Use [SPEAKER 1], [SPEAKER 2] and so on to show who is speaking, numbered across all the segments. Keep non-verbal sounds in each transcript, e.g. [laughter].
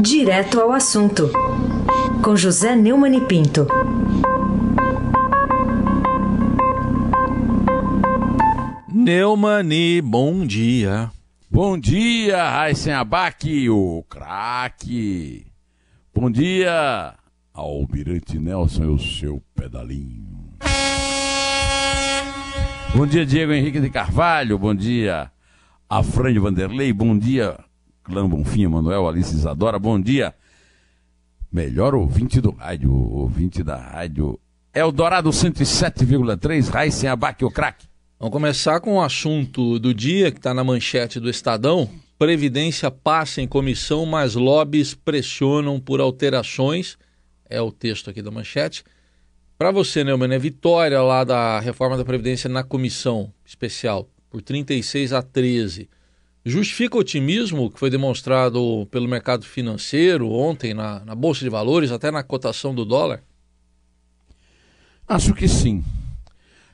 [SPEAKER 1] Direto ao assunto, com José Neumann e Pinto.
[SPEAKER 2] Neumani, bom dia.
[SPEAKER 3] Bom dia, Raíssen Abac, o craque. Bom dia, Almirante Nelson e o seu pedalinho. Bom dia, Diego Henrique de Carvalho. Bom dia, Afrânio Vanderlei. Bom dia, Clã Bonfim, Manuel Alice Isadora. Bom dia, melhor ouvinte do rádio, ouvinte da rádio Eldorado 107,3, Raíssen Abac, o craque.
[SPEAKER 2] Vamos começar com o assunto do dia que está na manchete do Estadão. Previdência passa em comissão, mas lobbies pressionam por alterações. É o texto aqui da manchete. Para você, Neumann, é vitória lá da reforma da Previdência na comissão especial, por 36 a 13. Justifica o otimismo que foi demonstrado pelo mercado financeiro ontem na, na Bolsa de Valores, até na cotação do dólar?
[SPEAKER 3] Acho que sim.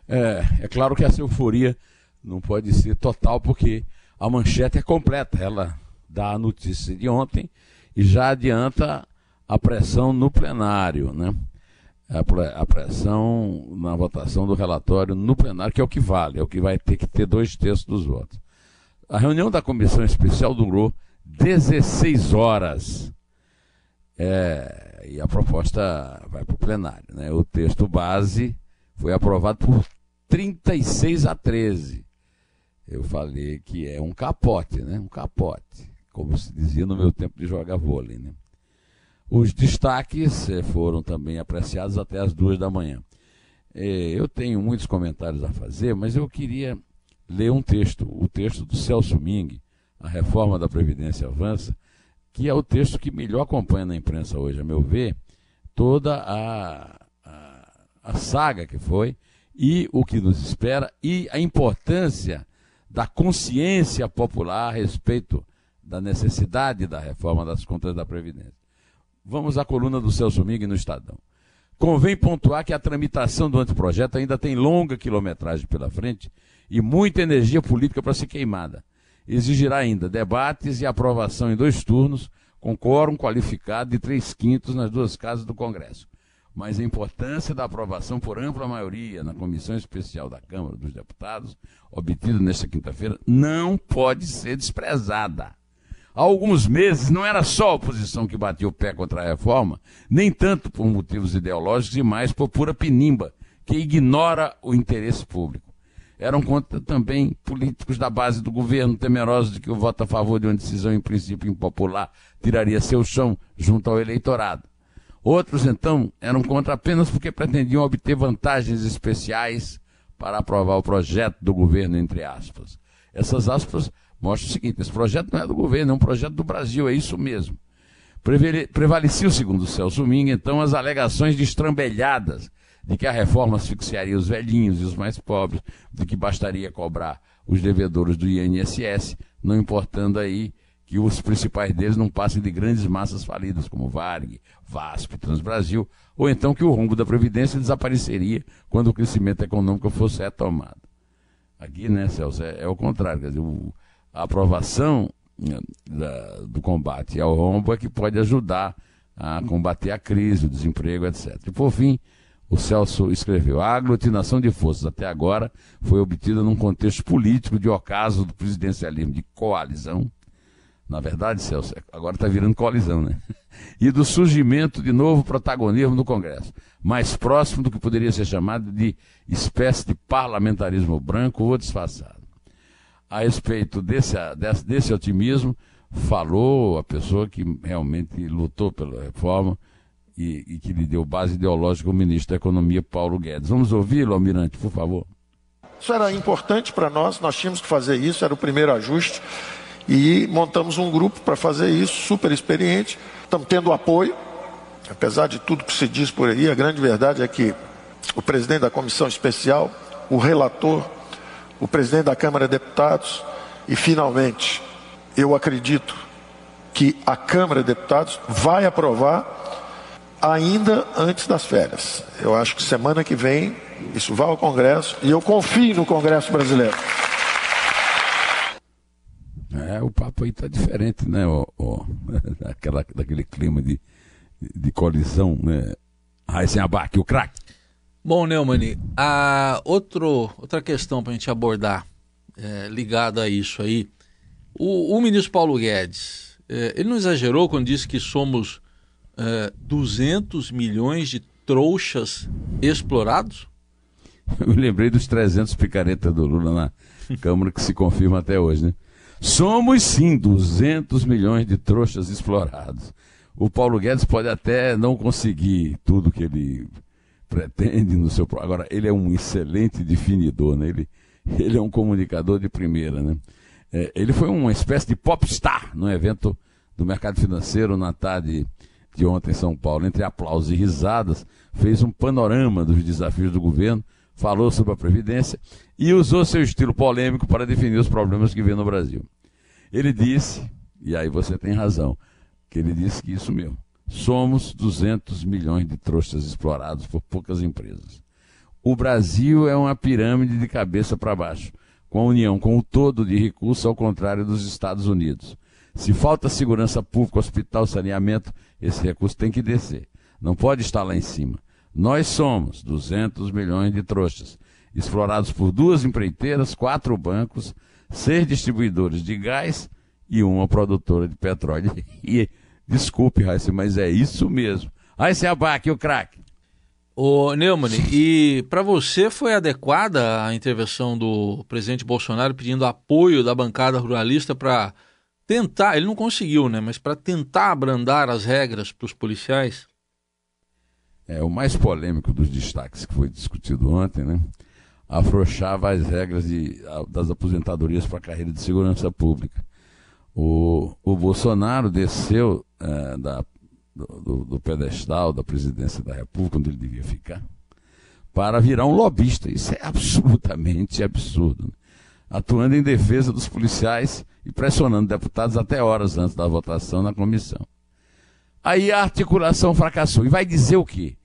[SPEAKER 3] É, é claro que essa euforia não pode ser total, porque a manchete é completa. Ela dá a notícia de ontem e já adianta a pressão no plenário, né? A pressão na votação do relatório no plenário, que é o que vale, é o que vai ter que ter dois terços dos votos. A reunião da comissão especial durou 16 horas. É, e a proposta vai para o plenário. Né? O texto base foi aprovado por 36 a 13. Eu falei que é um capote, né? Um capote, como se dizia no meu tempo de jogar vôlei, né? Os destaques eh, foram também apreciados até as duas da manhã. Eh, eu tenho muitos comentários a fazer, mas eu queria ler um texto, o texto do Celso Ming, A Reforma da Previdência Avança, que é o texto que melhor acompanha na imprensa hoje, a meu ver, toda a, a, a saga que foi e o que nos espera e a importância da consciência popular a respeito da necessidade da reforma das contas da Previdência. Vamos à coluna do Celso Ming no Estadão. Convém pontuar que a tramitação do anteprojeto ainda tem longa quilometragem pela frente e muita energia política para ser queimada. Exigirá ainda debates e aprovação em dois turnos, com quórum qualificado de três quintos nas duas casas do Congresso mas a importância da aprovação por ampla maioria na Comissão Especial da Câmara dos Deputados, obtida nesta quinta-feira, não pode ser desprezada. Há alguns meses não era só a oposição que batia o pé contra a reforma, nem tanto por motivos ideológicos e mais por pura pinimba, que ignora o interesse público. Eram contra também políticos da base do governo, temerosos de que o voto a favor de uma decisão em princípio impopular tiraria seu chão junto ao eleitorado. Outros, então, eram contra apenas porque pretendiam obter vantagens especiais para aprovar o projeto do governo, entre aspas. Essas aspas mostram o seguinte: esse projeto não é do governo, é um projeto do Brasil, é isso mesmo. Prevaleciam, segundo o Celso Minga, então, as alegações destrambelhadas de que a reforma asfixiaria os velhinhos e os mais pobres, de que bastaria cobrar os devedores do INSS, não importando aí que os principais deles não passem de grandes massas falidas, como Varg, VASP, Transbrasil, ou então que o rombo da Previdência desapareceria quando o crescimento econômico fosse retomado. Aqui, né, Celso, é, é o contrário, quer dizer, o, a aprovação né, da, do combate ao rombo é que pode ajudar a combater a crise, o desemprego, etc. E por fim, o Celso escreveu: a aglutinação de forças até agora foi obtida num contexto político de ocaso do presidencialismo de coalizão, na verdade, Celso, agora está virando coalizão, né? [laughs] E do surgimento de novo protagonismo no Congresso, mais próximo do que poderia ser chamado de espécie de parlamentarismo branco ou disfarçado. A respeito desse, desse, desse otimismo, falou a pessoa que realmente lutou pela reforma e, e que lhe deu base ideológica, o ministro da Economia, Paulo Guedes. Vamos ouvi-lo, Almirante, por favor.
[SPEAKER 4] Isso era importante para nós, nós tínhamos que fazer isso, era o primeiro ajuste. E montamos um grupo para fazer isso, super experiente. Estamos tendo apoio, apesar de tudo que se diz por aí, a grande verdade é que o presidente da comissão especial, o relator, o presidente da Câmara de Deputados e, finalmente, eu acredito que a Câmara de Deputados vai aprovar ainda antes das férias. Eu acho que semana que vem isso vai ao Congresso e eu confio no Congresso brasileiro.
[SPEAKER 3] É, o papo aí tá diferente, né? O, o, [laughs] aquela, daquele clima de, de colisão, né? Abac, o craque.
[SPEAKER 2] Bom, Neumann, a outro, outra questão para a gente abordar é, ligada a isso aí. O, o ministro Paulo Guedes, é, ele não exagerou quando disse que somos é, 200 milhões de trouxas explorados?
[SPEAKER 3] Eu me lembrei dos 300 picaretas do Lula na Câmara que se confirma até hoje, né? Somos sim 200 milhões de trouxas explorados. O Paulo Guedes pode até não conseguir tudo que ele pretende no seu agora ele é um excelente definidor, né? Ele ele é um comunicador de primeira, né? É, ele foi uma espécie de popstar no evento do mercado financeiro na tarde de ontem em São Paulo. Entre aplausos e risadas, fez um panorama dos desafios do governo, falou sobre a Previdência e usou seu estilo polêmico para definir os problemas que vê no Brasil. Ele disse, e aí você tem razão, que ele disse que isso mesmo. Somos 200 milhões de trouxas explorados por poucas empresas. O Brasil é uma pirâmide de cabeça para baixo, com a União com o todo de recursos ao contrário dos Estados Unidos. Se falta segurança pública, hospital, saneamento, esse recurso tem que descer. Não pode estar lá em cima. Nós somos 200 milhões de trouxas, explorados por duas empreiteiras, quatro bancos, seis distribuidores de gás e uma produtora de petróleo. [laughs] E desculpe, Raíssa, mas é isso mesmo. Raíssa Abac, o craque.
[SPEAKER 2] Ô Neumann, e para você foi adequada a intervenção do presidente Bolsonaro pedindo apoio da bancada ruralista para tentar, ele não conseguiu, né, mas para tentar abrandar as regras para os policiais?
[SPEAKER 3] É, o mais polêmico dos destaques que foi discutido ontem, né, afrouxava as regras de, das aposentadorias para a carreira de segurança pública. O, o Bolsonaro desceu é, da do, do, pedestal da presidência da República, onde ele devia ficar, para virar um lobista. Isso é absolutamente absurdo. Né? Atuando em defesa dos policiais e pressionando deputados até horas antes da votação na comissão. Aí a articulação fracassou. E vai dizer o quê?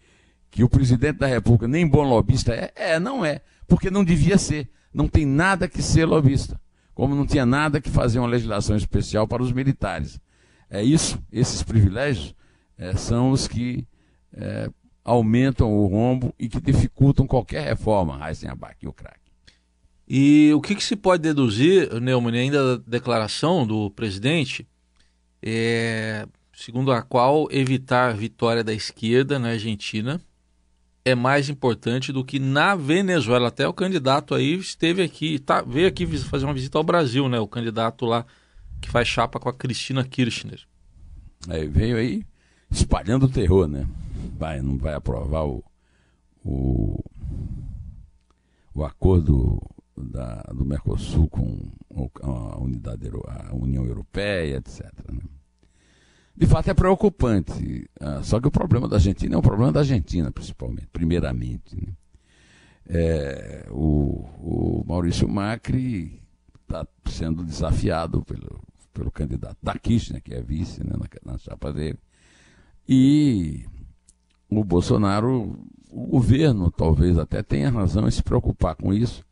[SPEAKER 3] Que o presidente da República nem bom lobista é? É, não é. Porque não devia ser. Não tem nada que ser lobista. Como não tinha nada que fazer uma legislação especial para os militares. É isso, esses privilégios é, são os que é, aumentam o rombo e que dificultam qualquer reforma, Heisenberg e o crack.
[SPEAKER 2] E o que, que, se pode deduzir, Neumann, ainda da declaração do presidente, é, segundo a qual evitar a vitória da esquerda na Argentina é mais importante do que na Venezuela. Até o candidato aí esteve aqui, tá, veio aqui fazer uma visita ao Brasil, né? O candidato lá que faz chapa com a Cristina Kirchner.
[SPEAKER 3] É, veio aí espalhando o terror, né? Vai, não vai aprovar o, o, o acordo da, do Mercosul com a, unidade, a União Europeia, etc. Né? De fato é preocupante. Ah, só que o problema da Argentina é um problema da Argentina, principalmente, primeiramente. Né? É, o, o Maurício Macri está sendo desafiado pelo, pelo candidato da Kirchner, que é vice né, na, na chapa dele, e o Bolsonaro, o governo talvez até tenha razão em se preocupar com isso.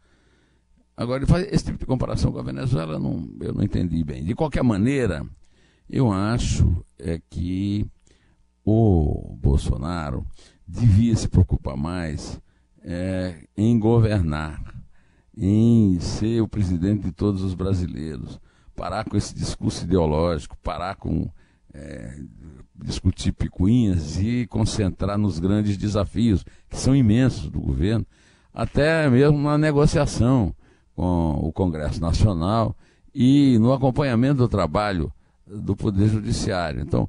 [SPEAKER 3] Agora, esse tipo de comparação com a Venezuela não, eu não entendi bem. De qualquer maneira, eu acho é que o Bolsonaro devia se preocupar mais é, em governar, em ser o presidente de todos os brasileiros, parar com esse discurso ideológico, parar com é, discutir picuinhas e concentrar nos grandes desafios, que são imensos do governo, até mesmo na negociação com o Congresso Nacional e no acompanhamento do trabalho do Poder Judiciário. Então,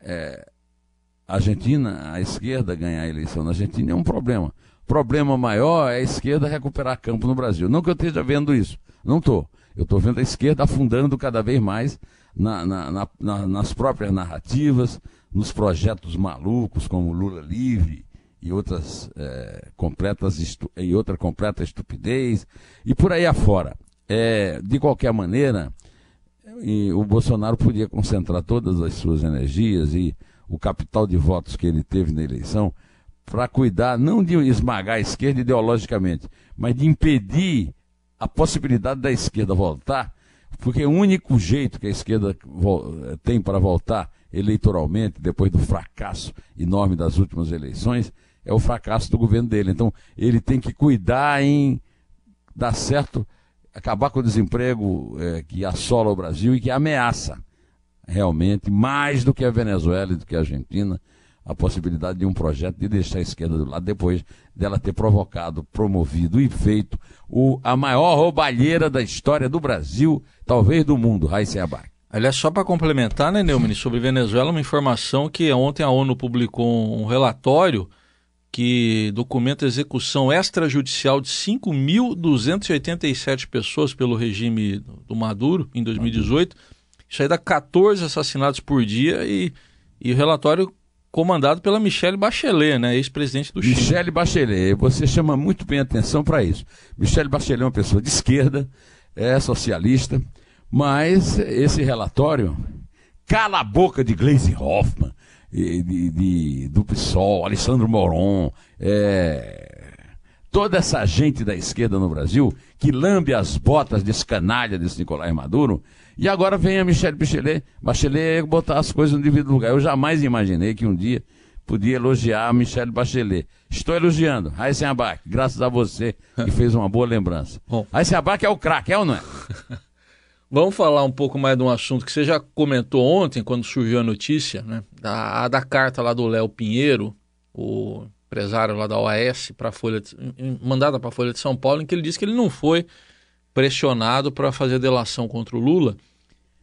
[SPEAKER 3] é, a Argentina, a esquerda ganhar a eleição na Argentina é um problema. Problema maior é a esquerda recuperar campo no Brasil. Não que eu esteja vendo isso, não estou. Eu estou vendo a esquerda afundando cada vez mais na, na, na, nas próprias narrativas, nos projetos malucos como Lula livre e outras é, completas e outra completa estupidez e por aí afora. É, de qualquer maneira, o Bolsonaro podia concentrar todas as suas energias e o capital de votos que ele teve na eleição para cuidar não de esmagar a esquerda ideologicamente, mas de impedir a possibilidade da esquerda voltar Porque o único jeito que a esquerda tem para voltar eleitoralmente, depois do fracasso enorme das últimas eleições, é o fracasso do governo dele. Então, ele tem que cuidar em dar certo, acabar com o desemprego é, que assola o Brasil e que ameaça realmente, mais do que a Venezuela e do que a Argentina, a possibilidade de um projeto de deixar a esquerda do lado depois dela ter provocado, promovido e feito o, a maior roubalheira da história do Brasil, talvez do mundo, Raíssa Abac.
[SPEAKER 2] Aliás, só para complementar, né, Neumann, sobre Venezuela, uma informação que ontem a ONU publicou um relatório que documenta a execução extrajudicial de 5.287 pessoas pelo regime do Maduro em 2018. Isso aí dá 14 assassinatos por dia e, e o relatório comandado pela Michelle Bachelet, né, ex-presidente do Chile.
[SPEAKER 3] Michelle Bachelet, você chama muito bem atenção para isso. Michelle Bachelet é uma pessoa de esquerda, é socialista, mas esse relatório cala a boca de Gleisi Hoffmann, de, de, do PSOL, Alessandro Moron, é, toda essa gente da esquerda no Brasil que lambe as botas desse canalha, desse Nicolás Maduro, e agora vem a Michelle Bachelet, Bachelet botar as coisas no devido lugar. Eu jamais imaginei que um dia podia elogiar a Michelle Bachelet. Estou elogiando. Raíssen Abac, graças a você que fez uma boa lembrança. Raíssen Abac é o craque, é ou não é? [laughs]
[SPEAKER 2] Vamos falar um pouco mais de um assunto que você já comentou ontem, quando surgiu a notícia, né? Da, da carta lá do Léo Pinheiro, o empresário lá da OAS, para Folha de, mandada para a Folha de São Paulo, em que ele disse que ele não foi pressionado para fazer delação contra o Lula.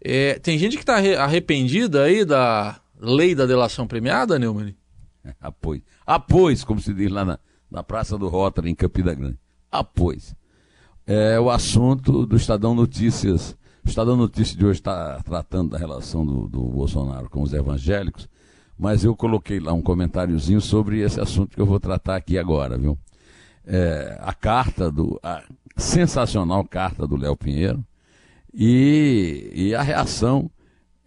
[SPEAKER 2] É, tem gente que está arrependida aí da lei da delação premiada, Neumann? [laughs]
[SPEAKER 3] Apois. Apois, como se diz lá na, na Praça do Rotary, em Campina Grande. Apois. É o assunto do Estadão Notícias o Estadão Notícias de hoje está tratando da relação do, do, Bolsonaro com os evangélicos, mas eu coloquei lá um comentáriozinho sobre esse assunto que eu vou tratar aqui agora, viu? É, a carta do. a sensacional carta do Léo Pinheiro e, e a reação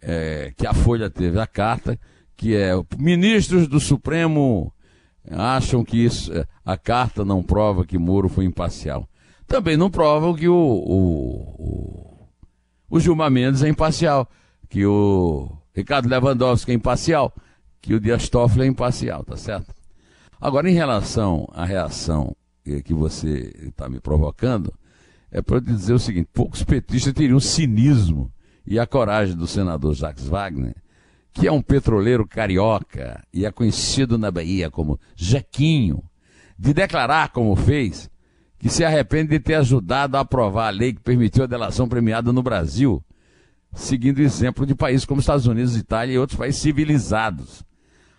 [SPEAKER 3] é, que a Folha teve à carta, que é ministros do Supremo acham que isso, é, a carta não prova que Moro foi imparcial. Também não prova que o, o o Gilmar Mendes é imparcial, que o Ricardo Lewandowski é imparcial, que o Dias Toffoli é imparcial, tá certo? Agora, em relação à reação que você está me provocando, é para dizer o seguinte: poucos petistas teriam o cinismo e a coragem do senador Jacques Wagner, que é um petroleiro carioca e é conhecido na Bahia como Jequinho, de declarar como fez que se arrepende de ter ajudado a aprovar a lei que permitiu a delação premiada no Brasil, seguindo o exemplo de países como Estados Unidos, Itália e outros países civilizados.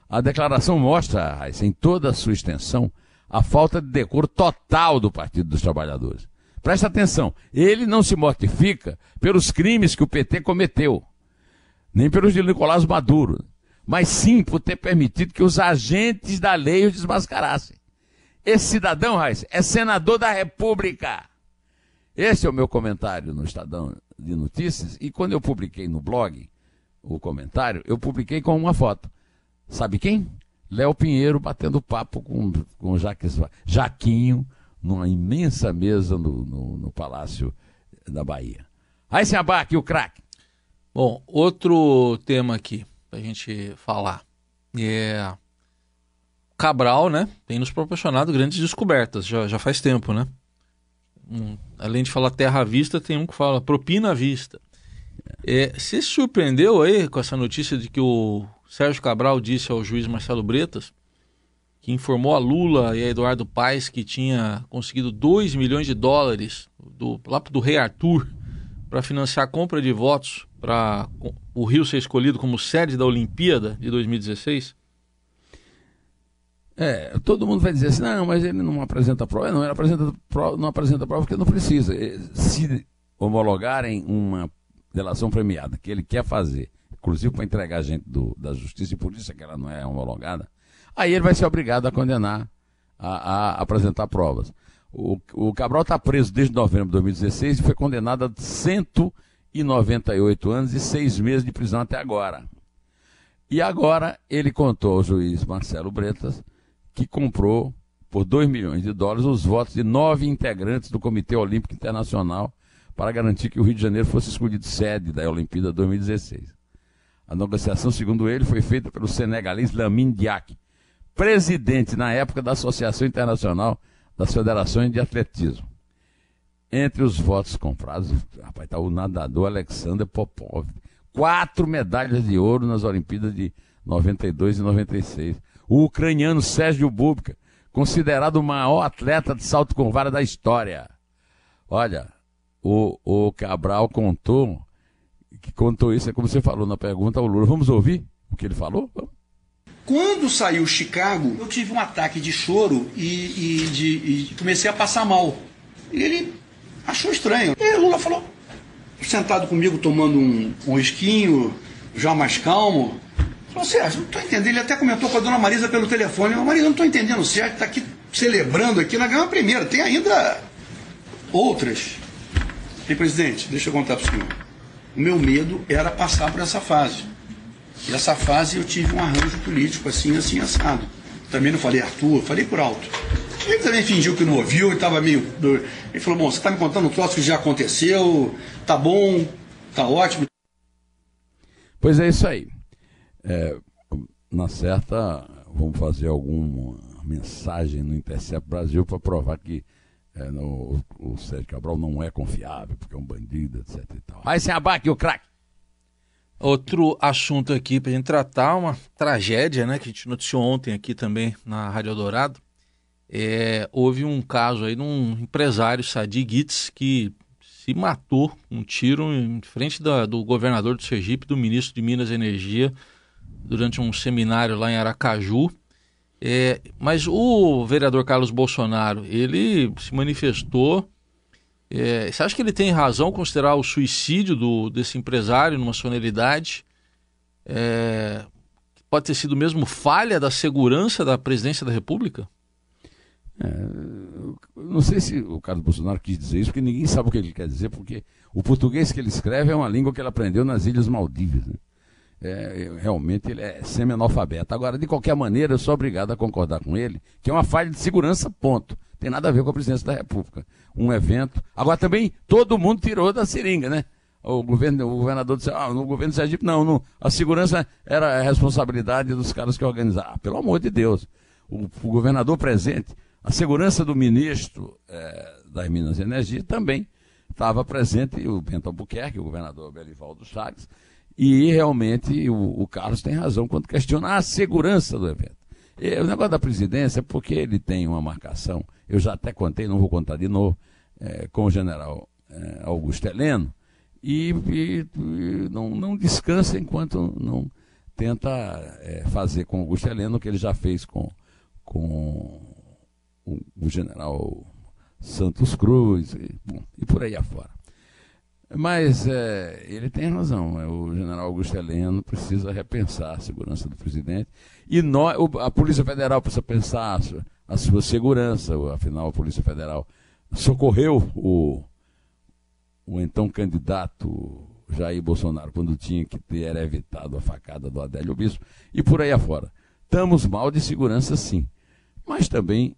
[SPEAKER 3] A declaração mostra, em toda a sua extensão, a falta de decoro total do Partido dos Trabalhadores. Presta atenção, ele não se mortifica pelos crimes que o PT cometeu, nem pelos de Nicolás Maduro, mas sim por ter permitido que os agentes da lei o desmascarassem. Esse cidadão, Raiz, é senador da República. Esse é o meu comentário no Estadão de Notícias. E quando eu publiquei no blog o comentário, eu publiquei com uma foto. Sabe quem? Léo Pinheiro batendo papo com, com Jaques, Jaquinho numa imensa mesa no, no, no Palácio da Bahia. Aí se abaque o craque.
[SPEAKER 2] Bom, outro tema aqui para a gente falar é Cabral, né, tem nos proporcionado grandes descobertas, já, já faz tempo, né? Um, além de falar terra à vista, tem um que fala propina à vista. É, você se surpreendeu aí com essa notícia de que o Sérgio Cabral disse ao juiz Marcelo Bretas que informou a Lula e a Eduardo Paes que tinha conseguido 2 milhões de dólares do, lá do rei Arthur para financiar a compra de votos para o Rio ser escolhido como sede da Olimpíada de 2016?
[SPEAKER 3] É, todo mundo vai dizer assim, não, mas ele não apresenta prova. Não, ele apresenta prova, não apresenta prova porque não precisa. Se homologarem uma delação premiada que ele quer fazer, inclusive para entregar gente do, da justiça e é que ela não é homologada, aí ele vai ser obrigado a condenar, a, a apresentar provas. O, o Cabral está preso desde novembro de 2016 e foi condenado a 198 anos e seis meses de prisão até agora. E agora ele contou ao juiz Marcelo Bretas que comprou por 2 milhões de dólares os votos de nove integrantes do Comitê Olímpico Internacional para garantir que o Rio de Janeiro fosse escolhido sede da Olimpíada 2016. A negociação, segundo ele, foi feita pelo senegalês Lamine Diak, presidente na época da Associação Internacional das Federações de Atletismo. Entre os votos comprados, rapaz, está o nadador Alexander Popov. Quatro medalhas de ouro nas Olimpíadas de 92 e 96. O ucraniano Sérgio Bubka, considerado o maior atleta de salto com vara da história. Olha, o, o Cabral contou, que contou isso, é como você falou na pergunta ao Lula. Vamos ouvir o que ele falou? Vamos.
[SPEAKER 5] Quando saiu Chicago, eu tive um ataque de choro e, e, de, e comecei a passar mal. E ele achou estranho. E Lula falou, sentado comigo tomando um, um esquinho, já mais calmo. Falou, Sérgio, não estou entendendo. Ele até comentou com a dona Marisa pelo telefone. Marisa, não estou entendendo. O Sérgio está aqui celebrando aqui na ganhou a primeira. Tem ainda outras. E presidente, deixa eu contar para o senhor. O meu medo era passar por essa fase. E essa fase eu tive um arranjo político assim, assim, assado. Também não falei Arthur, falei por alto. Ele também fingiu que não ouviu e estava meio. Ele falou: Bom, você está me contando um troço que já aconteceu, tá bom, tá ótimo.
[SPEAKER 3] Pois é isso aí. É, na certa, vamos fazer alguma mensagem no Intercept Brasil para provar que é, no, o Sérgio Cabral não é confiável, porque é um bandido, etc. E tal. Aí sem abaque o craque.
[SPEAKER 2] Outro assunto aqui para a gente tratar, uma tragédia, né, que a gente noticiou ontem aqui também na Rádio Dourado. É, houve um caso aí de um empresário, Sadi Gitz, que se matou um tiro em frente da, do governador do Sergipe, do ministro de Minas e Energia, durante um seminário lá em Aracaju. É, mas o vereador Carlos Bolsonaro, ele se manifestou. É, você acha que ele tem razão considerar o suicídio do, desse empresário numa sonoridade? É, pode ter sido mesmo falha da segurança da presidência da República?
[SPEAKER 3] É, não sei se o Carlos Bolsonaro quis dizer isso, porque ninguém sabe o que ele quer dizer, porque o português que ele escreve é uma língua que ele aprendeu nas Ilhas Maldivas. Né? É, realmente ele é semi-analfabeto. Agora, de qualquer maneira, eu sou obrigado a concordar com ele, que é uma falha de segurança, ponto. Tem nada a ver com a presidência da República. Um evento. Agora também, todo mundo tirou da seringa, né? O, governo, o governador disse, ah, no governo do Sergipe, não, não, a segurança era a responsabilidade dos caras que organizaram. Ah, pelo amor de Deus. O, o governador presente, a segurança do ministro é, das Minas e Energia também estava presente, o Bento Albuquerque, o governador Belivaldo Chagas, e realmente o, o, Carlos tem razão quando questiona a segurança do evento. E, o negócio da presidência é porque ele tem uma marcação, eu já até contei, não vou contar de novo, é, com o general é, Augusto Heleno, e, e, e, não, não descansa enquanto não tenta é, fazer com Augusto Heleno o que ele já fez com, com o, o general Santos Cruz, e, bom, e por aí afora. Mas é, ele tem razão. É, o general Augusto Heleno precisa repensar a segurança do presidente. E nós, a Polícia Federal precisa pensar a sua, segurança. Afinal, a Polícia Federal socorreu o, o então candidato Jair Bolsonaro quando tinha que ter evitado a facada do Adélio Bispo. E por aí afora. Estamos mal de segurança, sim. Mas também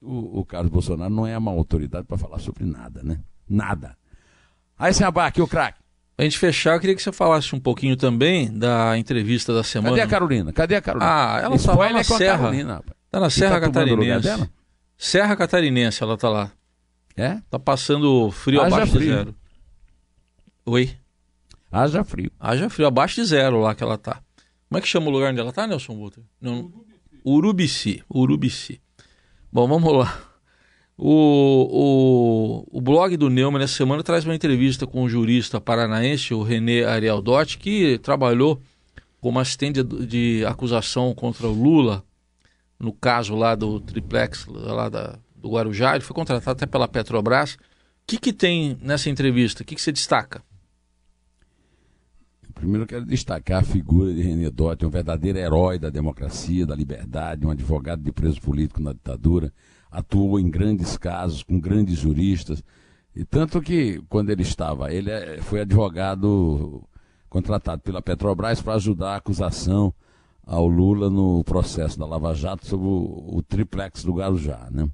[SPEAKER 3] o, o Carlos Bolsonaro não é uma autoridade para falar sobre nada, né? Nada. Aí, aqui o craque.
[SPEAKER 2] Pra gente fechar, eu queria que você falasse um pouquinho também da entrevista da semana.
[SPEAKER 3] Cadê a Carolina? Cadê a Carolina?
[SPEAKER 2] Ah, ela está lá na Serra. Carolina, tá na Serra tá Catarinense. Serra Catarinense, ela tá lá.
[SPEAKER 3] É?
[SPEAKER 2] Tá passando frio Haja abaixo frio. de zero. Oi?
[SPEAKER 3] Haja frio.
[SPEAKER 2] Haja frio, abaixo de zero lá que ela tá. Como é que chama o lugar onde ela tá, Nelson Butter? Não. Urubici. Urubici. Bom, vamos lá. O, o, o blog do Neumann nessa semana traz uma entrevista com o jurista paranaense, o René Ariel Dotti, que trabalhou como assistente de, de, acusação contra o Lula, no caso lá do triplex, lá da, do Guarujá. Ele foi contratado até pela Petrobras. O que, que tem nessa entrevista? O que, que você destaca?
[SPEAKER 3] Primeiro eu quero destacar a figura de René Dotti, um verdadeiro herói da democracia, da liberdade, um advogado de preso político na ditadura atuou em grandes casos, com grandes juristas. E tanto que, quando ele estava, ele é, foi advogado contratado pela Petrobras para ajudar a acusação ao Lula no processo da Lava Jato sobre o, o triplex do Guarujá. Né?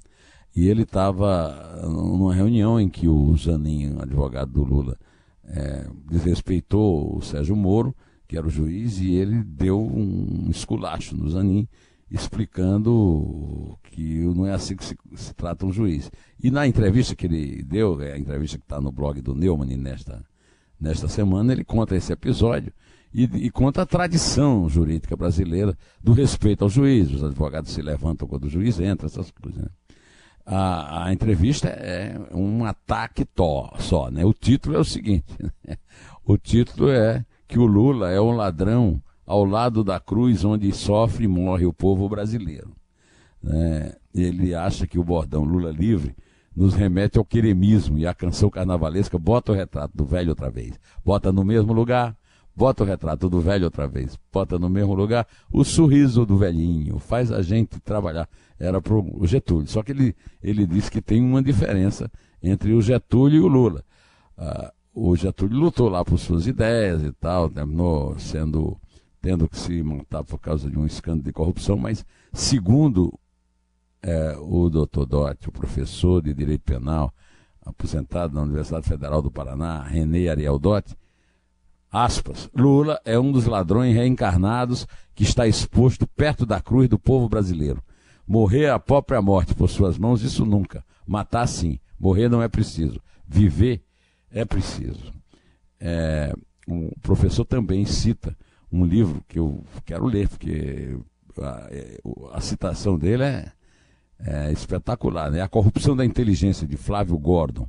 [SPEAKER 3] E ele estava numa reunião em que o Zanin, advogado do Lula, é, desrespeitou o Sérgio Moro, que era o juiz, e ele deu um esculacho no Zanin, explicando que não é assim que se, se, trata um juiz. E na entrevista que ele deu, é a entrevista que está no blog do Neumann nesta, nesta semana, ele conta esse episódio e, e, conta a tradição jurídica brasileira do respeito ao juiz. Os advogados se levantam quando o juiz entra, essas coisas. Né? A, a, entrevista é um ataque tó, só. Né? O título é o seguinte: né? o título é que o Lula é um ladrão ao lado da cruz onde sofre e morre o povo brasileiro. É, ele acha que o bordão Lula livre nos remete ao queremismo e a canção carnavalesca bota o retrato do velho outra vez. Bota no mesmo lugar, bota o retrato do velho outra vez. Bota no mesmo lugar o sorriso do velhinho, faz a gente trabalhar. Era para o Getúlio. Só que ele, ele disse que tem uma diferença entre o Getúlio e o Lula. Ah, o Getúlio lutou lá por suas ideias e tal, terminou sendo tendo que se montar por causa de um escândalo de corrupção, mas segundo é, o doutor Dotti, o professor de Direito Penal, aposentado na Universidade Federal do Paraná, René Ariel Dotti, aspas, Lula é um dos ladrões reencarnados que está exposto perto da cruz do povo brasileiro. Morrer a própria morte por suas mãos, isso nunca. Matar sim. Morrer não é preciso. Viver é preciso. É, o professor também cita um livro que eu quero ler, porque a, é, a citação dele é, é, espetacular, né? A Corrupção da Inteligência, de Flávio Gordon.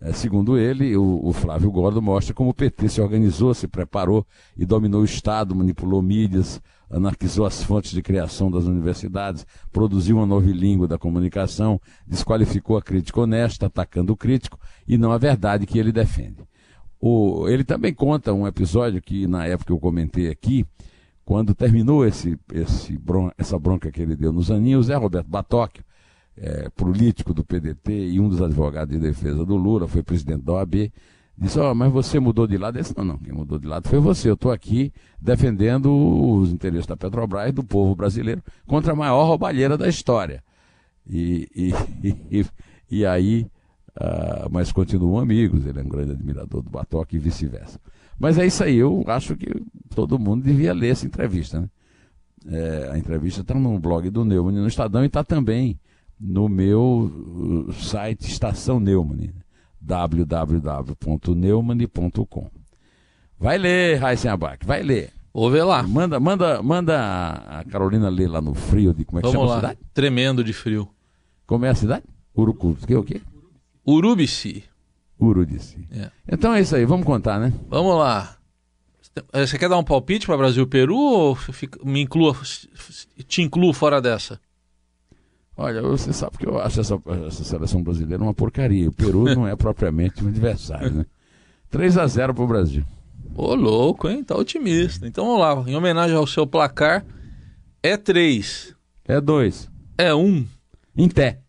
[SPEAKER 3] É, segundo ele, o, o, Flávio Gordon mostra como o PT se organizou, se preparou e dominou o Estado, manipulou mídias, anarquizou as fontes de criação das universidades, produziu uma nova língua da comunicação, desqualificou a crítica honesta, atacando o crítico e não a verdade que ele defende. O, ele também conta um episódio que na época eu comentei aqui, quando terminou esse, esse bron essa bronca que ele deu nos aninhos, Zé Roberto Batóquio, é, político do PDT e um dos advogados de defesa do Lula, foi presidente da OAB, disse, oh, mas você mudou de lado? Ele disse, não, não, quem mudou de lado foi você, eu estou aqui defendendo os interesses da Petrobras, do povo brasileiro, contra a maior roubalheira da história. E, e, [laughs] e, e aí Uh, mas continuam amigos, ele é um grande admirador do Batoque e vice-versa. Mas é isso aí, eu acho que todo mundo devia ler essa entrevista. Né? É, a entrevista está no blog do Neumann no Estadão e está também no meu uh, site Estação Neumann, www.neumann.com. Vai ler, Raíssen Abac, vai ler.
[SPEAKER 2] Vou ver lá.
[SPEAKER 3] Manda, manda, manda a Carolina ler lá no frio de como é que
[SPEAKER 2] Vamos
[SPEAKER 3] chama
[SPEAKER 2] lá.
[SPEAKER 3] a cidade?
[SPEAKER 2] Tremendo de frio.
[SPEAKER 3] Como é a cidade? Urucu. Que o quê?
[SPEAKER 2] Urubici.
[SPEAKER 3] Urubici.
[SPEAKER 2] É.
[SPEAKER 3] Então é isso aí, vamos contar, né?
[SPEAKER 2] Vamos lá. Você quer dar um palpite para Brasil e Peru ou fica, me inclua, te incluo fora dessa?
[SPEAKER 3] Olha, você sabe que eu acho essa, essa seleção brasileira uma porcaria. O Peru não é [laughs] propriamente um adversário, né? 3 a 0 pro Brasil.
[SPEAKER 2] Ô, louco, hein? Tá otimista. Então vamos lá, em homenagem ao seu placar, é 3.
[SPEAKER 3] É 2.
[SPEAKER 2] É 1. Um.
[SPEAKER 3] Em pé.